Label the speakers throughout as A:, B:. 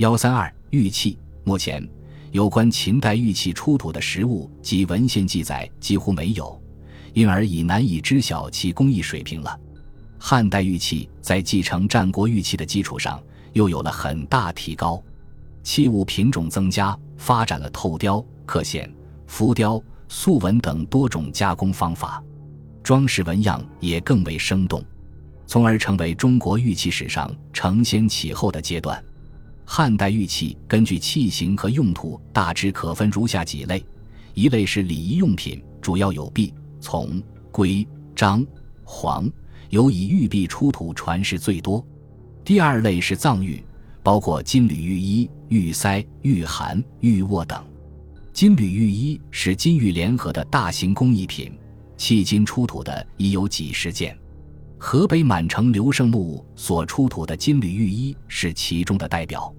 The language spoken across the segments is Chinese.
A: 幺三二玉器，目前有关秦代玉器出土的实物及文献记载几乎没有，因而已难以知晓其工艺水平了。汉代玉器在继承战国玉器的基础上，又有了很大提高，器物品种增加，发展了透雕、刻线、浮雕、素纹等多种加工方法，装饰纹样也更为生动，从而成为中国玉器史上承先启后的阶段。汉代玉器根据器型和用途，大致可分如下几类：一类是礼仪用品，主要有璧、琮、圭、章、黄。由以玉璧出土传世最多。第二类是藏玉，包括金缕玉衣、玉塞、玉函、玉握等。金缕玉衣是金玉联合的大型工艺品，迄今出土的已有几十件。河北满城刘胜墓所出土的金缕玉衣是其中的代表。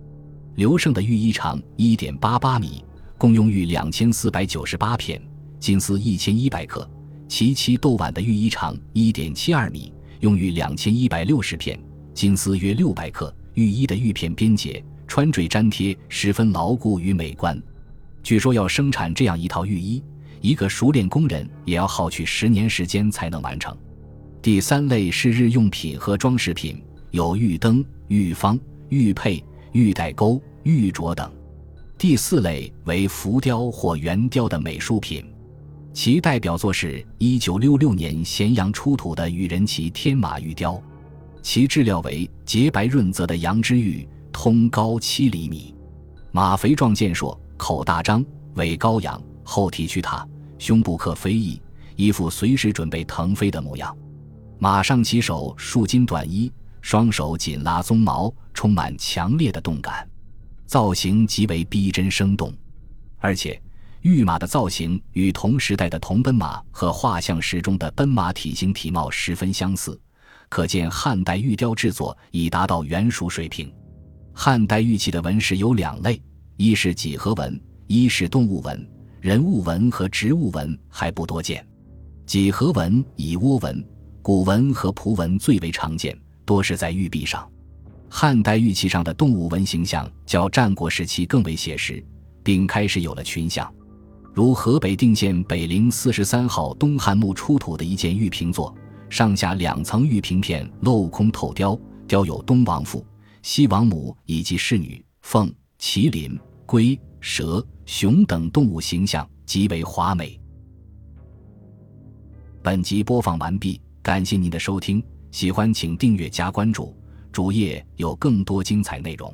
A: 刘胜的玉衣长一点八八米，共用玉两千四百九十八片，金丝一千一百克。其妻窦婉的玉衣长一点七二米。用玉两千一百六十片，金丝约六百克。玉衣的玉片边结、穿坠粘贴十分牢固与美观。据说要生产这样一套玉衣，一个熟练工人也要耗去十年时间才能完成。第三类是日用品和装饰品，有玉灯、玉方、玉佩、玉带钩、玉镯等。第四类为浮雕或圆雕的美术品。其代表作是1966年咸阳出土的羽人旗天马玉雕，其质料为洁白润泽的羊脂玉，通高七厘米，马肥壮健硕，口大张，尾高仰，后蹄屈踏，胸部刻飞翼，一副随时准备腾飞的模样。马上骑手束金短衣，双手紧拉鬃毛，充满强烈的动感，造型极为逼真生动，而且。玉马的造型与同时代的铜奔马和画像石中的奔马体型体貌十分相似，可见汉代玉雕制作已达到原熟水平。汉代玉器的纹饰有两类：一是几何纹，一是动物纹。人物纹和植物纹还不多见。几何纹以窝纹、古纹和蒲纹最为常见，多是在玉璧上。汉代玉器上的动物纹形象较战国时期更为写实，并开始有了群像。如河北定县北陵四十三号东汉墓出土的一件玉瓶座，上下两层玉瓶片镂空透雕，雕有东王父、西王母以及侍女、凤、麒麟、龟、蛇、熊等动物形象，极为华美。本集播放完毕，感谢您的收听，喜欢请订阅加关注，主页有更多精彩内容。